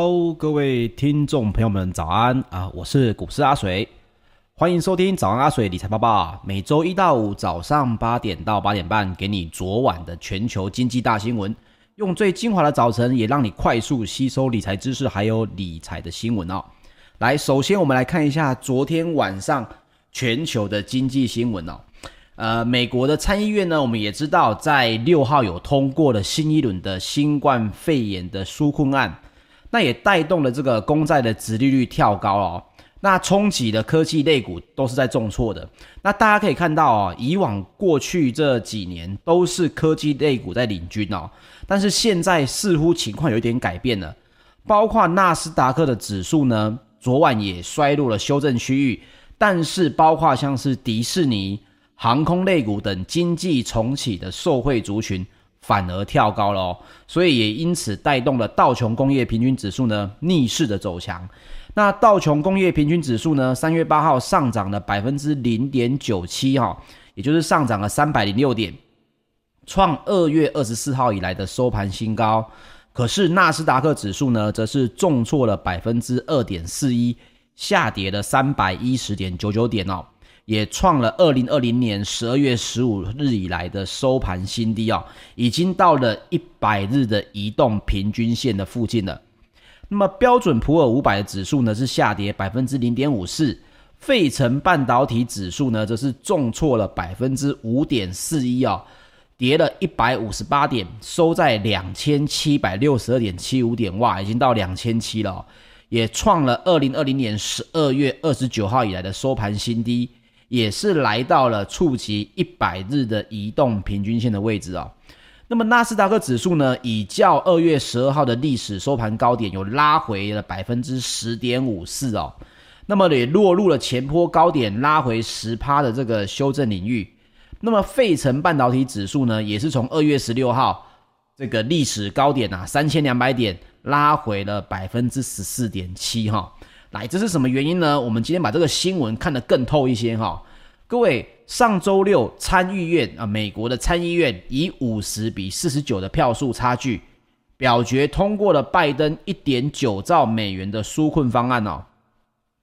Hello，各位听众朋友们，早安啊！我是股市阿水，欢迎收听早安阿水理财报报。每周一到五早上八点到八点半，给你昨晚的全球经济大新闻，用最精华的早晨，也让你快速吸收理财知识，还有理财的新闻哦。来，首先我们来看一下昨天晚上全球的经济新闻哦。呃，美国的参议院呢，我们也知道，在六号有通过了新一轮的新冠肺炎的纾困案。那也带动了这个公债的殖利率跳高哦，那冲击的科技类股都是在重挫的。那大家可以看到哦，以往过去这几年都是科技类股在领军哦，但是现在似乎情况有一点改变了。包括纳斯达克的指数呢，昨晚也衰落了修正区域，但是包括像是迪士尼、航空类股等经济重启的受惠族群。反而跳高了哦，所以也因此带动了道琼工业平均指数呢逆势的走强。那道琼工业平均指数呢，三月八号上涨了百分之零点九七哈，也就是上涨了三百零六点，创二月二十四号以来的收盘新高。可是纳斯达克指数呢，则是重挫了百分之二点四一，下跌了三百一十点九九点哦。也创了二零二零年十二月十五日以来的收盘新低哦，已经到了一百日的移动平均线的附近了。那么标准普尔五百的指数呢，是下跌百分之零点五四，费城半导体指数呢则是重挫了百分之五点四一哦，跌了一百五十八点，收在两千七百六十二点七五点，哇，已经到两千七了，也创了二零二零年十二月二十九号以来的收盘新低。也是来到了触及一百日的移动平均线的位置啊、那么纳斯达克指数呢，已较二月十二号的历史收盘高点有拉回了百分之十点五四哦。那么也落入了前波高点拉回十趴的这个修正领域。那么费城半导体指数呢，也是从二月十六号这个历史高点啊三千两百点拉回了百分之十四点七哈。来，这是什么原因呢？我们今天把这个新闻看得更透一些哈。各位，上周六参议院啊，美国的参议院以五十比四十九的票数差距表决通过了拜登一点九兆美元的纾困方案哦。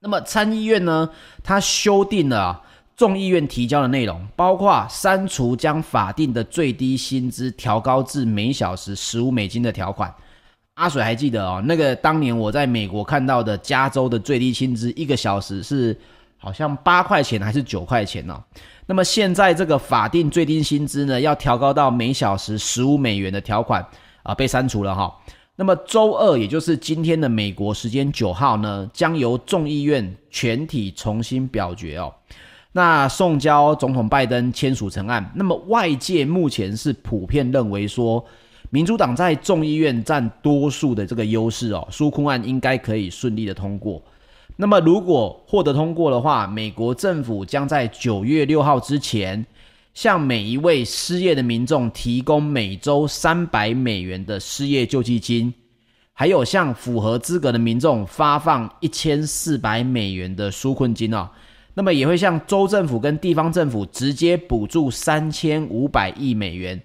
那么参议院呢，它修订了众议院提交的内容，包括删除将法定的最低薪资调高至每小时十五美金的条款。阿水还记得哦，那个当年我在美国看到的加州的最低薪资一个小时是好像八块钱还是九块钱哦。那么现在这个法定最低薪资呢，要调高到每小时十五美元的条款啊，被删除了哈。那么周二，也就是今天的美国时间九号呢，将由众议院全体重新表决哦。那送交总统拜登签署成案。那么外界目前是普遍认为说。民主党在众议院占多数的这个优势哦，纾困案应该可以顺利的通过。那么如果获得通过的话，美国政府将在九月六号之前，向每一位失业的民众提供每周三百美元的失业救济金，还有向符合资格的民众发放一千四百美元的纾困金哦。那么也会向州政府跟地方政府直接补助三千五百亿美元。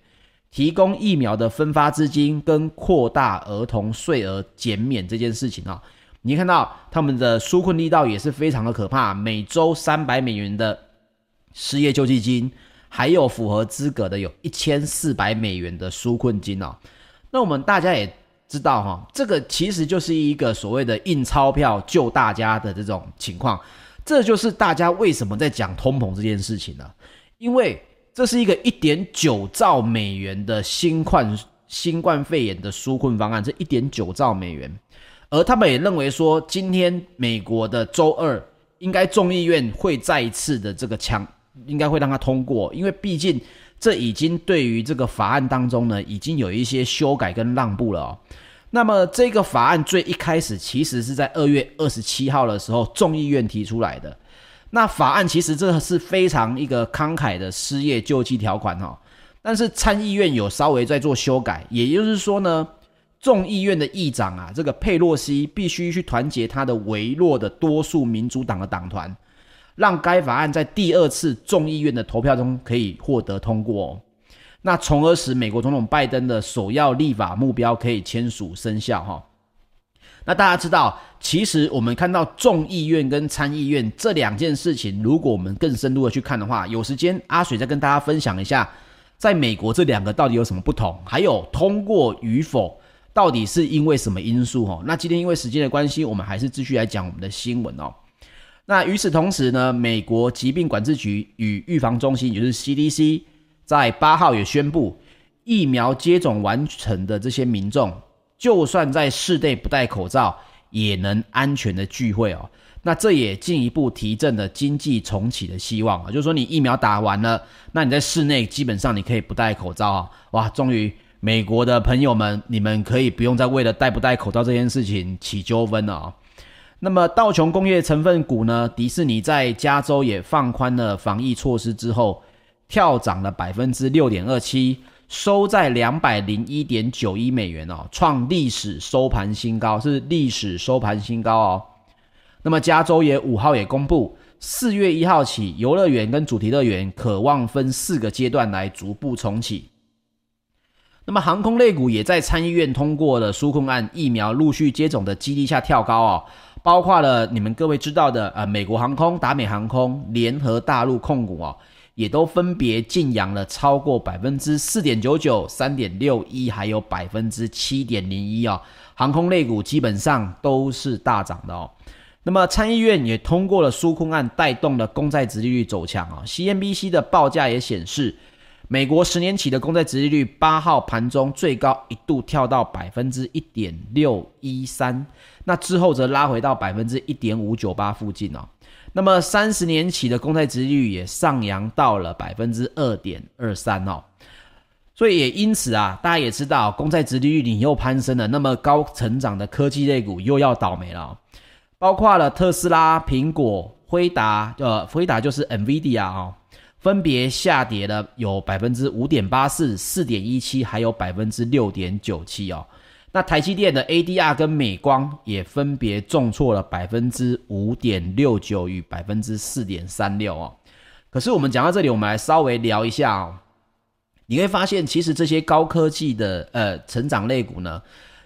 提供疫苗的分发资金跟扩大儿童税额减免这件事情啊，你看到他们的纾困力道也是非常的可怕，每周三百美元的失业救济金，还有符合资格的有一千四百美元的纾困金哦。那我们大家也知道哈，这个其实就是一个所谓的印钞票救大家的这种情况，这就是大家为什么在讲通膨这件事情呢？因为。这是一个一点九兆美元的新冠新冠肺炎的纾困方案，这一点九兆美元，而他们也认为说，今天美国的周二应该众议院会再一次的这个强，应该会让它通过，因为毕竟这已经对于这个法案当中呢，已经有一些修改跟让步了哦。那么这个法案最一开始其实是在二月二十七号的时候，众议院提出来的。那法案其实这是非常一个慷慨的失业救济条款哈，但是参议院有稍微在做修改，也就是说呢，众议院的议长啊，这个佩洛西必须去团结他的微弱的多数民主党的党团，让该法案在第二次众议院的投票中可以获得通过哦，那从而使美国总统拜登的首要立法目标可以签署生效哈。那大家知道，其实我们看到众议院跟参议院这两件事情，如果我们更深入的去看的话，有时间阿水再跟大家分享一下，在美国这两个到底有什么不同，还有通过与否，到底是因为什么因素哦？那今天因为时间的关系，我们还是继续来讲我们的新闻哦。那与此同时呢，美国疾病管制局与预防中心，也就是 CDC，在八号也宣布，疫苗接种完成的这些民众。就算在室内不戴口罩，也能安全的聚会哦。那这也进一步提振了经济重启的希望啊。就是说，你疫苗打完了，那你在室内基本上你可以不戴口罩啊。哇，终于美国的朋友们，你们可以不用再为了戴不戴口罩这件事情起纠纷了啊。那么道琼工业成分股呢，迪士尼在加州也放宽了防疫措施之后，跳涨了百分之六点二七。收在两百零一点九一美元哦，创历史收盘新高，是历史收盘新高哦。那么加州也五号也公布，四月一号起，游乐园跟主题乐园可望分四个阶段来逐步重启。那么航空类股也在参议院通过了纾困案，疫苗陆续接种的激励下跳高哦，包括了你们各位知道的呃，美国航空、达美航空、联合大陆控股哦。也都分别劲扬了超过百分之四点九九、三点六一，还有百分之七点零一哦。航空类股基本上都是大涨的哦。那么参议院也通过了纾困案，带动了公债殖利率走强啊。CNBC 的报价也显示，美国十年期的公债殖利率八号盘中最高一度跳到百分之一点六一三，那之后则拉回到百分之一点五九八附近哦。那么三十年期的公债殖率也上扬到了百分之二点二三哦，所以也因此啊，大家也知道公债殖利率你又攀升了，那么高成长的科技类股又要倒霉了，包括了特斯拉、苹果、辉达，呃，辉达就是 NVIDIA 啊，分别下跌了有百分之五点八四、四点一七，还有百分之六点九七哦。那台积电的 ADR 跟美光也分别重挫了百分之五点六九与百分之四点三六哦。可是我们讲到这里，我们来稍微聊一下哦。你会发现，其实这些高科技的呃成长类股呢，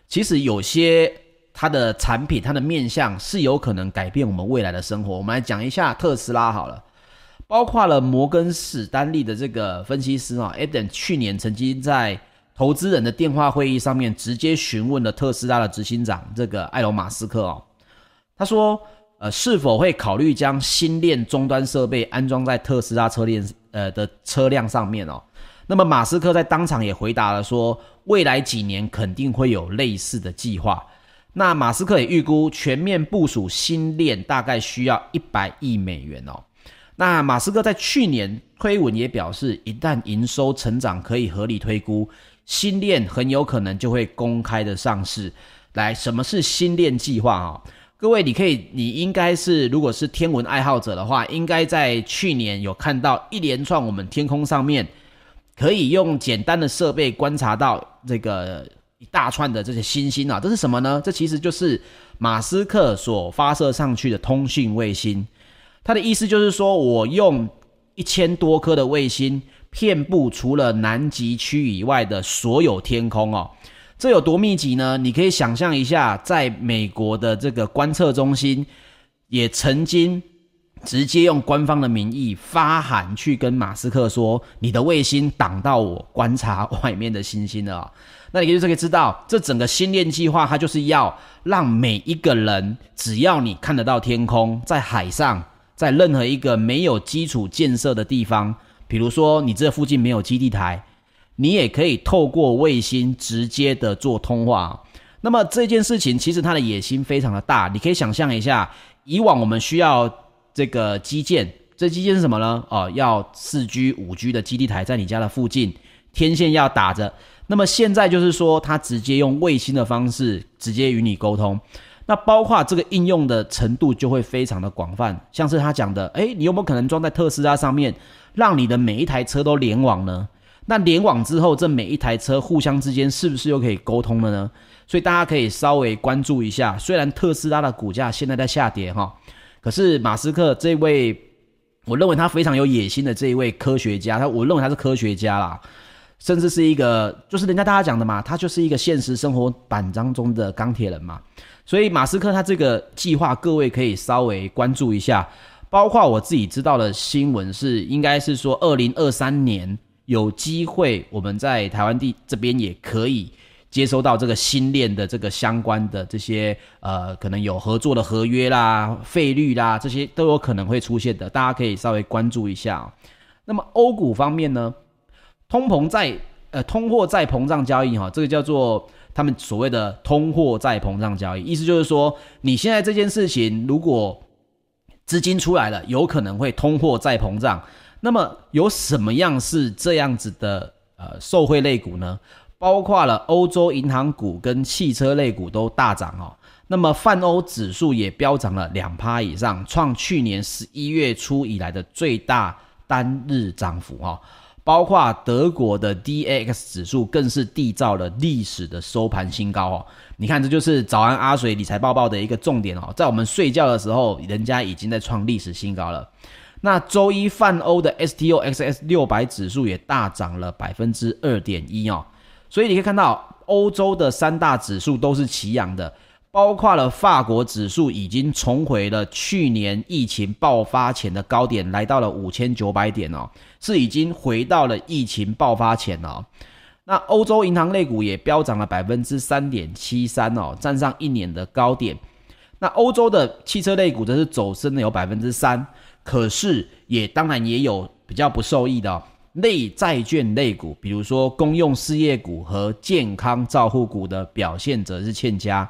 其实有些它的产品、它的面向是有可能改变我们未来的生活。我们来讲一下特斯拉好了，包括了摩根史丹利的这个分析师啊，Adam 去年曾经在。投资人的电话会议上面，直接询问了特斯拉的执行长这个埃隆·马斯克哦，他说，呃，是否会考虑将新链终端设备安装在特斯拉车链呃的车辆上面哦？那么马斯克在当场也回答了说，未来几年肯定会有类似的计划。那马斯克也预估全面部署新链大概需要一百亿美元哦。那马斯克在去年推文也表示，一旦营收成长可以合理推估。星链很有可能就会公开的上市。来，什么是星链计划啊？各位，你可以，你应该是，如果是天文爱好者的话，应该在去年有看到一连串我们天空上面可以用简单的设备观察到这个一大串的这些星星啊。这是什么呢？这其实就是马斯克所发射上去的通讯卫星。他的意思就是说，我用一千多颗的卫星。遍布除了南极区以外的所有天空哦，这有多密集呢？你可以想象一下，在美国的这个观测中心，也曾经直接用官方的名义发函去跟马斯克说：“你的卫星挡到我观察外面的星星了。”那你就可以知道，这整个星链计划，它就是要让每一个人，只要你看得到天空，在海上，在任何一个没有基础建设的地方。比如说，你这附近没有基地台，你也可以透过卫星直接的做通话。那么这件事情其实它的野心非常的大，你可以想象一下，以往我们需要这个基建，这基建是什么呢？哦，要四 G、五 G 的基地台在你家的附近，天线要打着。那么现在就是说，它直接用卫星的方式直接与你沟通。那包括这个应用的程度就会非常的广泛，像是他讲的，诶，你有没有可能装在特斯拉上面？让你的每一台车都联网呢？那联网之后，这每一台车互相之间是不是又可以沟通了呢？所以大家可以稍微关注一下。虽然特斯拉的股价现在在下跌哈，可是马斯克这位，我认为他非常有野心的这一位科学家，他我认为他是科学家啦。甚至是一个就是人家大家讲的嘛，他就是一个现实生活版当中的钢铁人嘛。所以马斯克他这个计划，各位可以稍微关注一下。包括我自己知道的新闻是，应该是说二零二三年有机会，我们在台湾地这边也可以接收到这个新链的这个相关的这些呃，可能有合作的合约啦、费率啦，这些都有可能会出现的，大家可以稍微关注一下。那么欧股方面呢，通膨在呃通货在膨胀交易哈，这个叫做他们所谓的通货再膨胀交易，意思就是说你现在这件事情如果资金出来了，有可能会通货再膨胀。那么有什么样是这样子的呃受惠类股呢？包括了欧洲银行股跟汽车类股都大涨哦。那么泛欧指数也飙涨了两趴以上，创去年十一月初以来的最大单日涨幅哦。包括德国的 DAX 指数更是缔造了历史的收盘新高哦。你看，这就是早安阿水理财报报的一个重点哦。在我们睡觉的时候，人家已经在创历史新高了。那周一泛欧的 STOXX 六百指数也大涨了百分之二点一哦。所以你可以看到，欧洲的三大指数都是齐扬的。包括了法国指数已经重回了去年疫情爆发前的高点，来到了五千九百点哦，是已经回到了疫情爆发前哦。那欧洲银行类股也飙涨了百分之三点七三哦，站上一年的高点。那欧洲的汽车类股则是走升了有百分之三，可是也当然也有比较不受益的哦，类债券类股，比如说公用事业股和健康照护股的表现则是欠佳。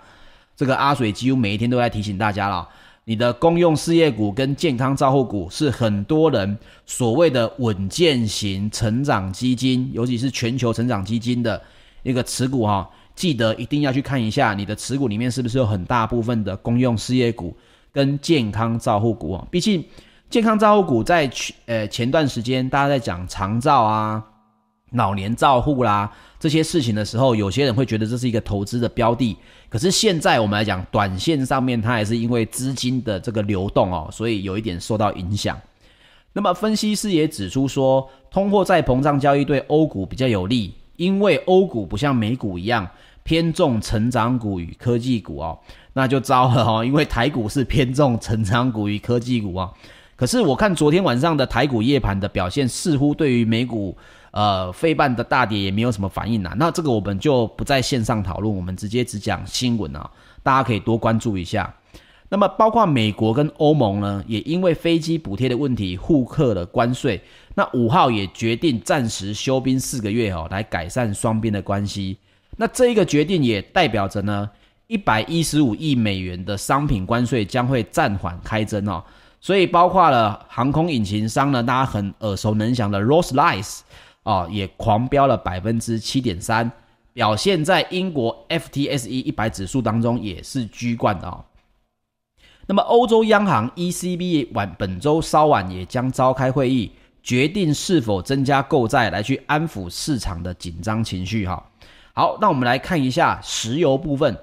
这个阿水几乎每一天都在提醒大家了，你的公用事业股跟健康照护股是很多人所谓的稳健型成长基金，尤其是全球成长基金的一个持股哈，记得一定要去看一下你的持股里面是不是有很大部分的公用事业股跟健康照护股啊。毕竟健康照护股在呃前段时间大家在讲长照啊、老年照护啦这些事情的时候，有些人会觉得这是一个投资的标的。可是现在我们来讲，短线上面它还是因为资金的这个流动哦，所以有一点受到影响。那么分析师也指出说，通货再膨胀交易对欧股比较有利，因为欧股不像美股一样偏重成长股与科技股哦，那就糟了哦，因为台股是偏重成长股与科技股哦。可是我看昨天晚上的台股夜盘的表现，似乎对于美股。呃，费半的大跌也没有什么反应呐、那这个我们就不在线上讨论，我们直接只讲新闻啊，大家可以多关注一下。那么，包括美国跟欧盟呢，也因为飞机补贴的问题互克了关税，那五号也决定暂时休兵四个月哦，来改善双边的关系。那这一个决定也代表着呢，一百一十五亿美元的商品关税将会暂缓开征哦，所以包括了航空引擎商呢，大家很耳熟能详的 Rolls-Royce 哦，也狂飙了百分之七点三，表现在英国 FTSE 一百指数当中也是居冠的哦。那么欧洲央行 ECB 晚本周稍晚也将召开会议，决定是否增加购债来去安抚市场的紧张情绪哈。好，那我们来看一下石油部分，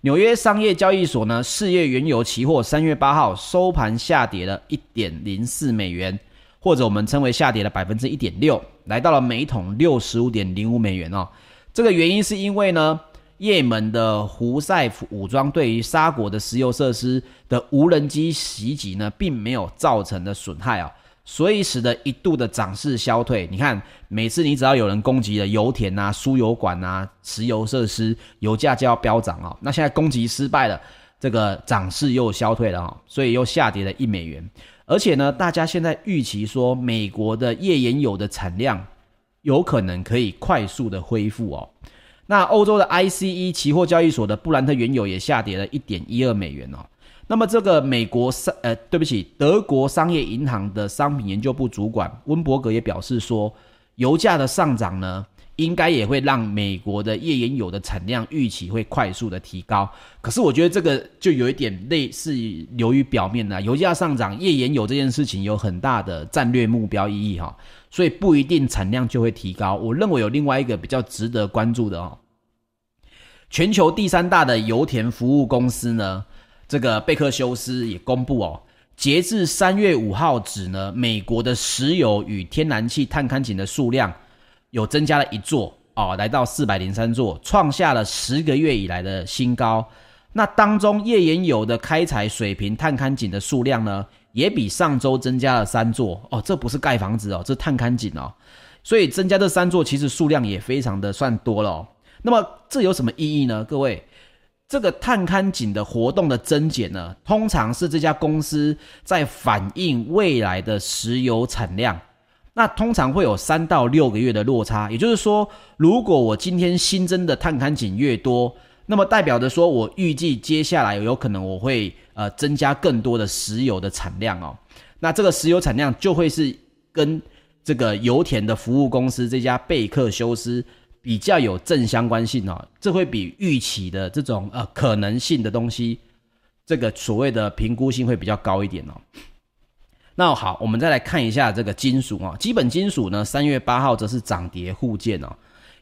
纽约商业交易所呢，四月原油期货三月八号收盘下跌了一点零四美元。或者我们称为下跌了百分之一点六，来到了每桶六十五点零五美元哦。这个原因是因为呢，也门的胡塞武装对于沙国的石油设施的无人机袭击呢，并没有造成的损害啊，所以使得一度的涨势消退。你看，每次你只要有人攻击了油田啊、输油管啊、石油设施，油价就要飙涨哦。那现在攻击失败了，这个涨势又消退了哦，所以又下跌了一美元。而且呢，大家现在预期说，美国的页岩油的产量有可能可以快速的恢复哦。那欧洲的 ICE 期货交易所的布兰特原油也下跌了一点一二美元哦。那么这个美国商呃，对不起，德国商业银行的商品研究部主管温伯格也表示说，油价的上涨呢，应该也会让美国的页岩油的产量预期会快速的提高，可是我觉得这个就有一点类似流于表面了。油价上涨，页岩油这件事情有很大的战略目标意义哈，所以不一定产量就会提高。我认为有另外一个比较值得关注的哦，全球第三大的油田服务公司呢，这个贝克休斯也公布哦，截至三月五号止呢，美国的石油与天然气探勘井的数量。有增加了一座哦，来到四百零三座，创下了十个月以来的新高。那当中页岩油的开采水平探勘井的数量呢，也比上周增加了三座哦。这不是盖房子哦，这是探勘井哦。所以增加这三座，其实数量也非常的算多了哦。那么这有什么意义呢？各位，这个探勘井的活动的增减呢，通常是这家公司在反映未来的石油产量。那通常会有三到六个月的落差，也就是说，如果我今天新增的探勘井越多，那么代表着说我预计接下来有可能我会呃增加更多的石油的产量哦。那这个石油产量就会是跟这个油田的服务公司这家贝克休斯比较有正相关性哦，这会比预期的这种呃可能性的东西，这个所谓的评估性会比较高一点哦。那好，我们再来看一下这个金属啊，基本金属呢，三月八号则是涨跌互见哦，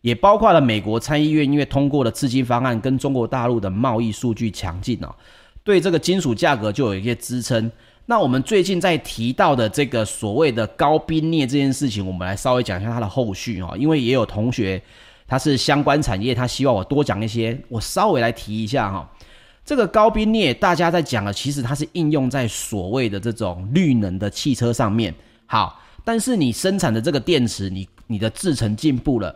也包括了美国参议院因为通过了刺激方案，跟中国大陆的贸易数据强劲哦，对这个金属价格就有一些支撑。那我们最近在提到的这个所谓的高冰镍这件事情，我们来稍微讲一下它的后续哦，因为也有同学他是相关产业，他希望我多讲一些，我稍微来提一下哈。这个高冰镍，大家在讲的，其实它是应用在所谓的这种绿能的汽车上面。好，但是你生产的这个电池，你你的制程进步了，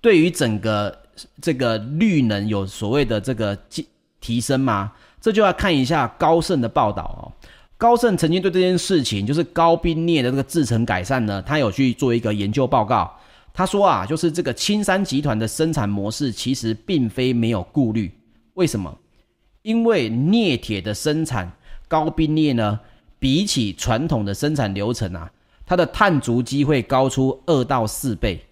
对于整个这个绿能有所谓的这个提提升吗？这就要看一下高盛的报道哦。高盛曾经对这件事情，就是高冰镍的这个制程改善呢，他有去做一个研究报告。他说啊，就是这个青山集团的生产模式其实并非没有顾虑。为什么？因为镍铁的生产高冰镍呢，比起传统的生产流程啊，它的碳足迹会高出二到四倍。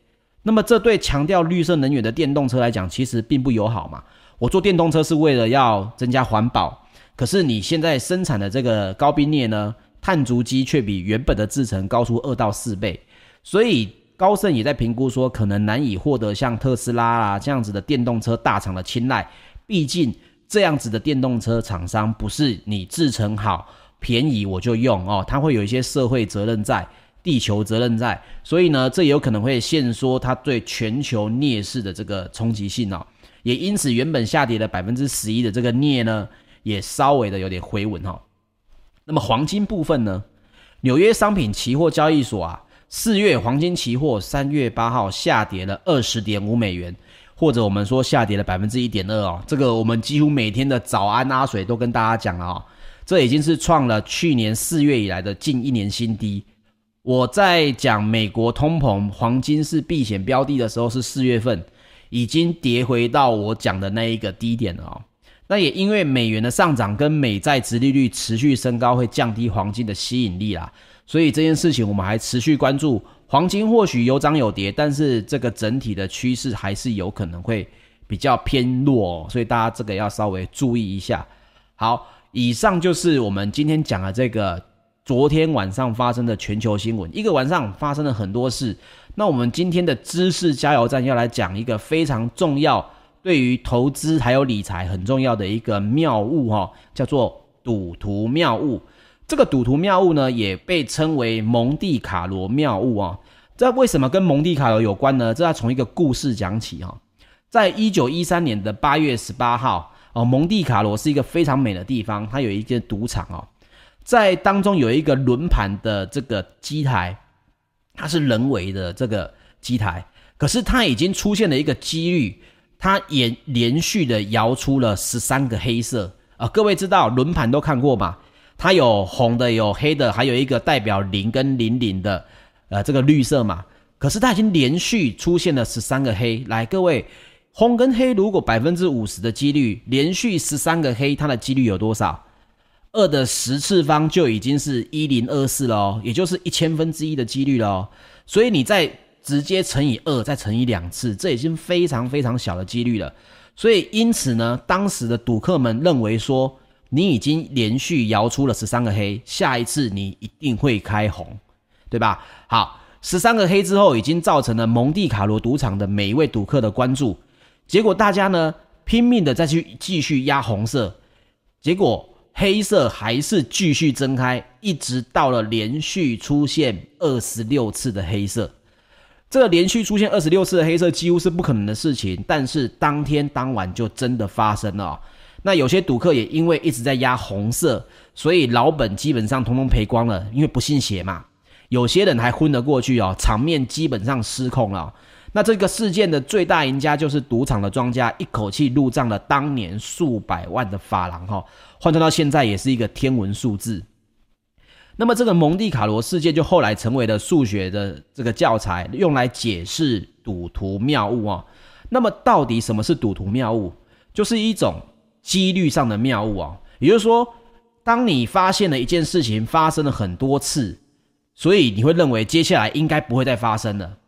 那么这对强调绿色能源的电动车来讲，其实并不友好嘛。我做电动车是为了要增加环保，可是你现在生产的这个高冰镍呢，碳足迹却比原本的制程高出二到四倍。所以高盛也在评估说，可能难以获得像特斯拉啊这样子的电动车大厂的青睐，毕竟。这样子的电动车厂商不是你制成好便宜我就用哦，它会有一些社会责任在、地球责任在，所以呢，这也有可能会限缩它对全球镍市的这个冲击性哦。也因此，原本下跌了百分之十一的这个镍呢，也稍微的有点回稳哈。那么黄金部分呢，纽约商品期货交易所啊，四月黄金期货三月八号下跌了二十点五美元。或者我们说下跌了百分之一点二哦，这个我们几乎每天的早安阿水都跟大家讲了哦，这已经是创了去年四月以来的近一年新低。我在讲美国通膨黄金是避险标的的时候是四月份，已经跌回到我讲的那一个低点了哦。那也因为美元的上涨跟美债殖利率持续升高会降低黄金的吸引力啦，所以这件事情我们还持续关注。黄金或许有涨有跌，但是这个整体的趋势还是有可能会比较偏弱，所以大家这个要稍微注意一下。好，以上就是我们今天讲的这个昨天晚上发生的全球新闻。一个晚上发生了很多事，那我们今天的知识加油站要来讲一个非常重要，对于投资还有理财很重要的一个妙物哈，叫做赌徒妙物。这个赌徒谬误呢，也被称为蒙地卡罗谬误啊。这为什么跟蒙地卡罗有关呢？这要从一个故事讲起哈。在一九一三年的八月十八号，哦，蒙地卡罗是一个非常美的地方，它有一个赌场哦，在当中有一个轮盘的这个机台，它是人为的这个机台，可是它已经出现了一个几率，它也连续的摇出了十三个黑色啊。各位知道轮盘都看过吗？它有红的，有黑的，还有一个代表零跟零零的，呃，这个绿色嘛。可是它已经连续出现了十三个黑。来，各位，红跟黑如果百分之五十的几率，连续十三个黑，它的几率有多少？二的十次方就已经是一零二四了哦，也就是一千分之一的几率了哦。所以你再直接乘以二，再乘以两次，这已经非常非常小的几率了。所以因此呢，当时的赌客们认为说。你已经连续摇出了十三个黑，下一次你一定会开红，对吧？好，十三个黑之后，已经造成了蒙地卡罗赌场的每一位赌客的关注。结果大家呢拼命的再去继续压红色，结果黑色还是继续增开，一直到了连续出现二十六次的黑色。这个连续出现二十六次的黑色几乎是不可能的事情，但是当天当晚就真的发生了。那有些赌客也因为一直在压红色，所以老本基本上通通赔光了，因为不信邪嘛。有些人还昏了过去哦，场面基本上失控了。那这个事件的最大赢家就是赌场的庄家，一口气入账了当年数百万的法郎哈，换算到现在也是一个天文数字。那么这个蒙地卡罗事件就后来成为了数学的这个教材，用来解释赌徒谬误啊。那么到底什么是赌徒谬误？就是一种几率上的谬误啊。也就是说，当你发现了一件事情发生了很多次，所以你会认为接下来应该不会再发生了。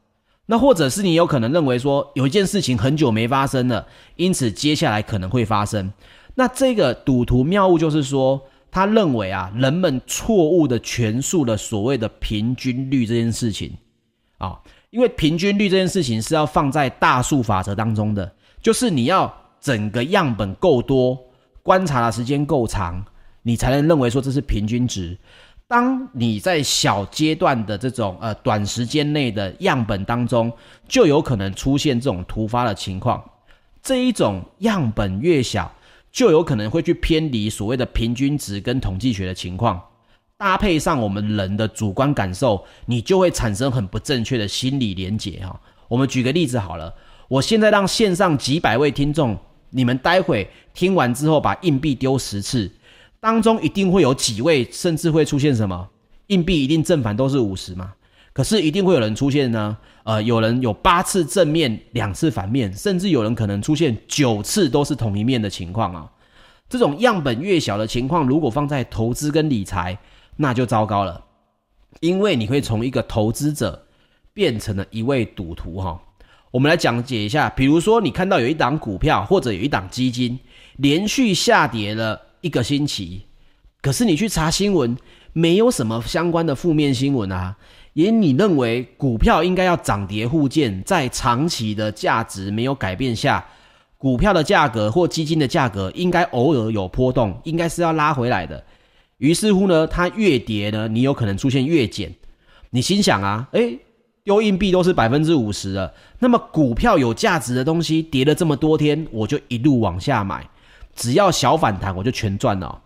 那或者是你有可能认为说有一件事情很久没发生了，因此接下来可能会发生。那这个赌徒谬误就是说。他认为啊，人们错误的权述了所谓的平均率这件事情啊，因为平均率这件事情是要放在大数法则当中的，就是你要整个样本够多，观察的时间够长，你才能认为说这是平均值。当你在小阶段的这种呃短时间内的样本当中，就有可能出现这种突发的情况。这一种样本越小，就有可能会去偏离所谓的平均值跟统计学的情况，搭配上我们人的主观感受，你就会产生很不正确的心理连结哈。我们举个例子好了，我现在让线上几百位听众，你们待会听完之后把硬币丢十次，当中一定会有几位甚至会出现什么？硬币一定正反都是五十嘛？可是一定会有人出现呢？呃，有人有八次正面，两次反面，甚至有人可能出现九次都是同一面的情况啊。这种样本越小的情况，如果放在投资跟理财，那就糟糕了，因为你会从一个投资者变成了一位赌徒哈。我们来讲解一下，比如说你看到有一档股票或者有一档基金连续下跌了一个星期，可是你去查新闻，没有什么相关的负面新闻啊。也你认为股票应该要涨跌互见，在长期的价值没有改变下，股票的价格或基金的价格应该偶尔有波动，应该是要拉回来的。于是乎呢，它越跌呢，你有可能出现越减。你心想啊，诶，丢硬币都是百分之五十了，那么股票有价值的东西跌了这么多天，我就一路往下买，只要小反弹我就全赚了。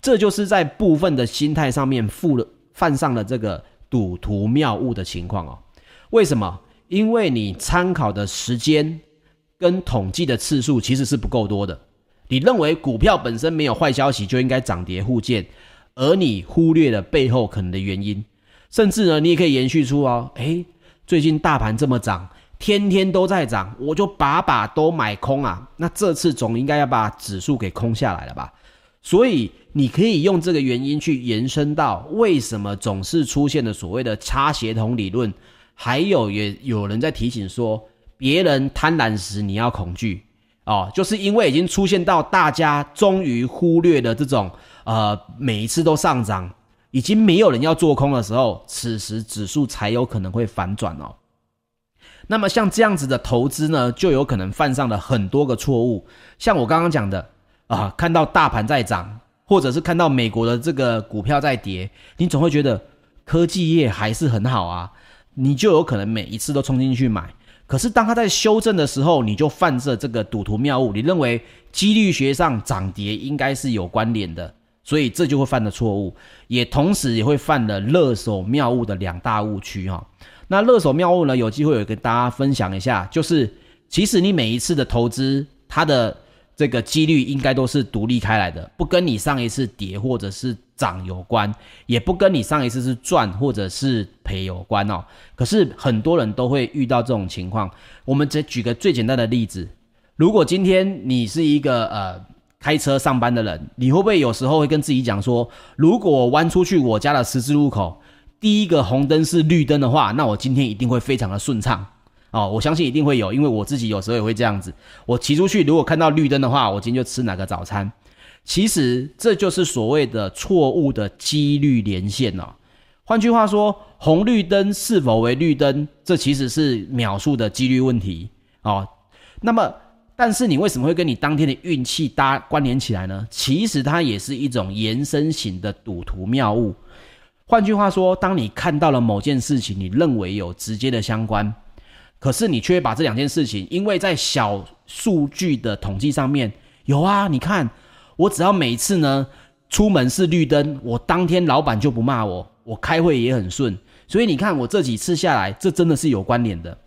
这就是在部分的心态上面附了犯上了这个。赌徒谬误的情况哦，为什么？因为你参考的时间跟统计的次数其实是不够多的。你认为股票本身没有坏消息就应该涨跌互见，而你忽略了背后可能的原因，甚至呢，你也可以延续出哦，诶，最近大盘这么涨，天天都在涨，我就把把都买空啊，那这次总应该要把指数给空下来了吧？所以你可以用这个原因去延伸到为什么总是出现的所谓的差协同理论，还有也有人在提醒说，别人贪婪时你要恐惧哦，就是因为已经出现到大家终于忽略了这种呃每一次都上涨，已经没有人要做空的时候，此时指数才有可能会反转哦。那么像这样子的投资呢，就有可能犯上了很多个错误，像我刚刚讲的。啊，看到大盘在涨，或者是看到美国的这个股票在跌，你总会觉得科技业还是很好啊，你就有可能每一次都冲进去买。可是当它在修正的时候，你就犯着这个赌徒谬误，你认为几率学上涨跌应该是有关联的，所以这就会犯的错误，也同时也会犯了勒索谬误的两大误区哈。那勒索谬误呢，有机会有跟大家分享一下，就是其实你每一次的投资，它的这个几率应该都是独立开来的，不跟你上一次跌或者是涨有关，也不跟你上一次是赚或者是赔有关哦。可是很多人都会遇到这种情况。我们只举个最简单的例子：如果今天你是一个呃开车上班的人，你会不会有时候会跟自己讲说，如果我弯出去我家的十字路口，第一个红灯是绿灯的话，那我今天一定会非常的顺畅。哦，我相信一定会有，因为我自己有时候也会这样子。我骑出去，如果看到绿灯的话，我今天就吃哪个早餐。其实这就是所谓的错误的几率连线哦。换句话说，红绿灯是否为绿灯，这其实是秒数的几率问题哦。那么，但是你为什么会跟你当天的运气搭关联起来呢？其实它也是一种延伸型的赌徒谬误。换句话说，当你看到了某件事情，你认为有直接的相关。可是你却把这两件事情，因为在小数据的统计上面有啊，你看我只要每次呢出门是绿灯，我当天老板就不骂我，我开会也很顺。所以你看我这几次下来，这真的是有关联的。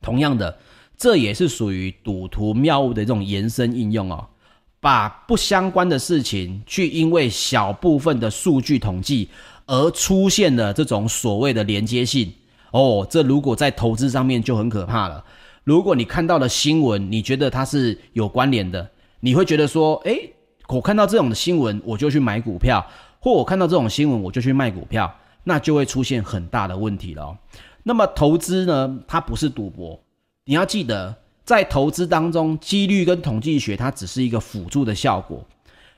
同样的，这也是属于赌徒谬误的这种延伸应用哦。把不相关的事情，去因为小部分的数据统计而出现了这种所谓的连接性哦，这如果在投资上面就很可怕了。如果你看到了新闻，你觉得它是有关联的，你会觉得说，诶，我看到这种新闻我就去买股票，或我看到这种新闻我就去卖股票，那就会出现很大的问题了。那么投资呢，它不是赌博，你要记得。在投资当中，几率跟统计学它只是一个辅助的效果。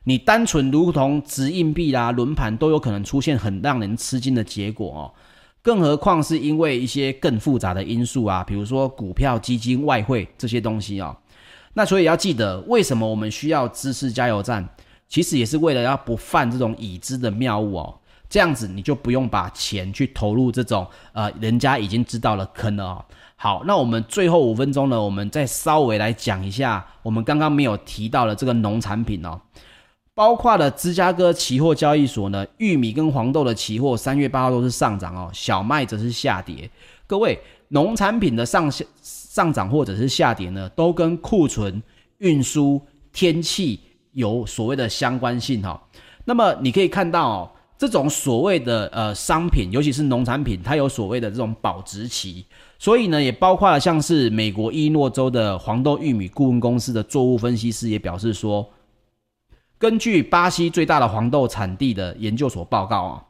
你单纯如同掷硬币啦、轮盘都有可能出现很让人吃惊的结果哦。更何况是因为一些更复杂的因素啊，比如说股票、基金、外汇这些东西哦。那所以要记得，为什么我们需要知识加油站？其实也是为了要不犯这种已知的谬误哦。这样子你就不用把钱去投入这种呃人家已经知道了坑了哦。好，那我们最后五分钟呢，我们再稍微来讲一下我们刚刚没有提到的这个农产品哦，包括了芝加哥期货交易所呢，玉米跟黄豆的期货三月八号都是上涨哦，小麦则是下跌。各位，农产品的上下上涨或者是下跌呢，都跟库存、运输、天气有所谓的相关性哈。那么你可以看到哦。这种所谓的呃商品，尤其是农产品，它有所谓的这种保质期，所以呢，也包括了像是美国伊诺州的黄豆、玉米顾问公司的作物分析师也表示说，根据巴西最大的黄豆产地的研究所报告啊，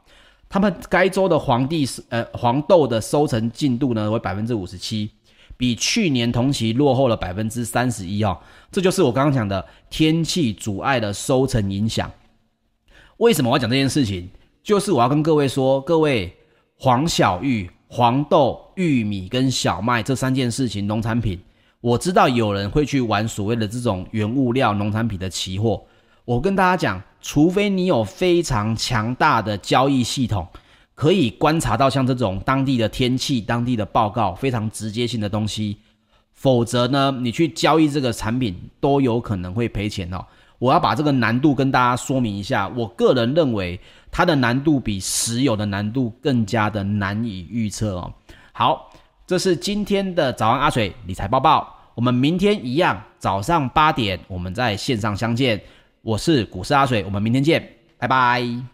他们该州的黄地呃黄豆的收成进度呢为百分之五十七，比去年同期落后了百分之三十一哦，这就是我刚刚讲的天气阻碍的收成影响。为什么我要讲这件事情？就是我要跟各位说，各位黄小玉、黄豆、玉米跟小麦这三件事情，农产品，我知道有人会去玩所谓的这种原物料农产品的期货。我跟大家讲，除非你有非常强大的交易系统，可以观察到像这种当地的天气、当地的报告非常直接性的东西，否则呢，你去交易这个产品都有可能会赔钱哦。我要把这个难度跟大家说明一下。我个人认为，它的难度比石油的难度更加的难以预测哦。好，这是今天的早安阿水理财报报。我们明天一样早上八点，我们在线上相见。我是股市阿水，我们明天见，拜拜。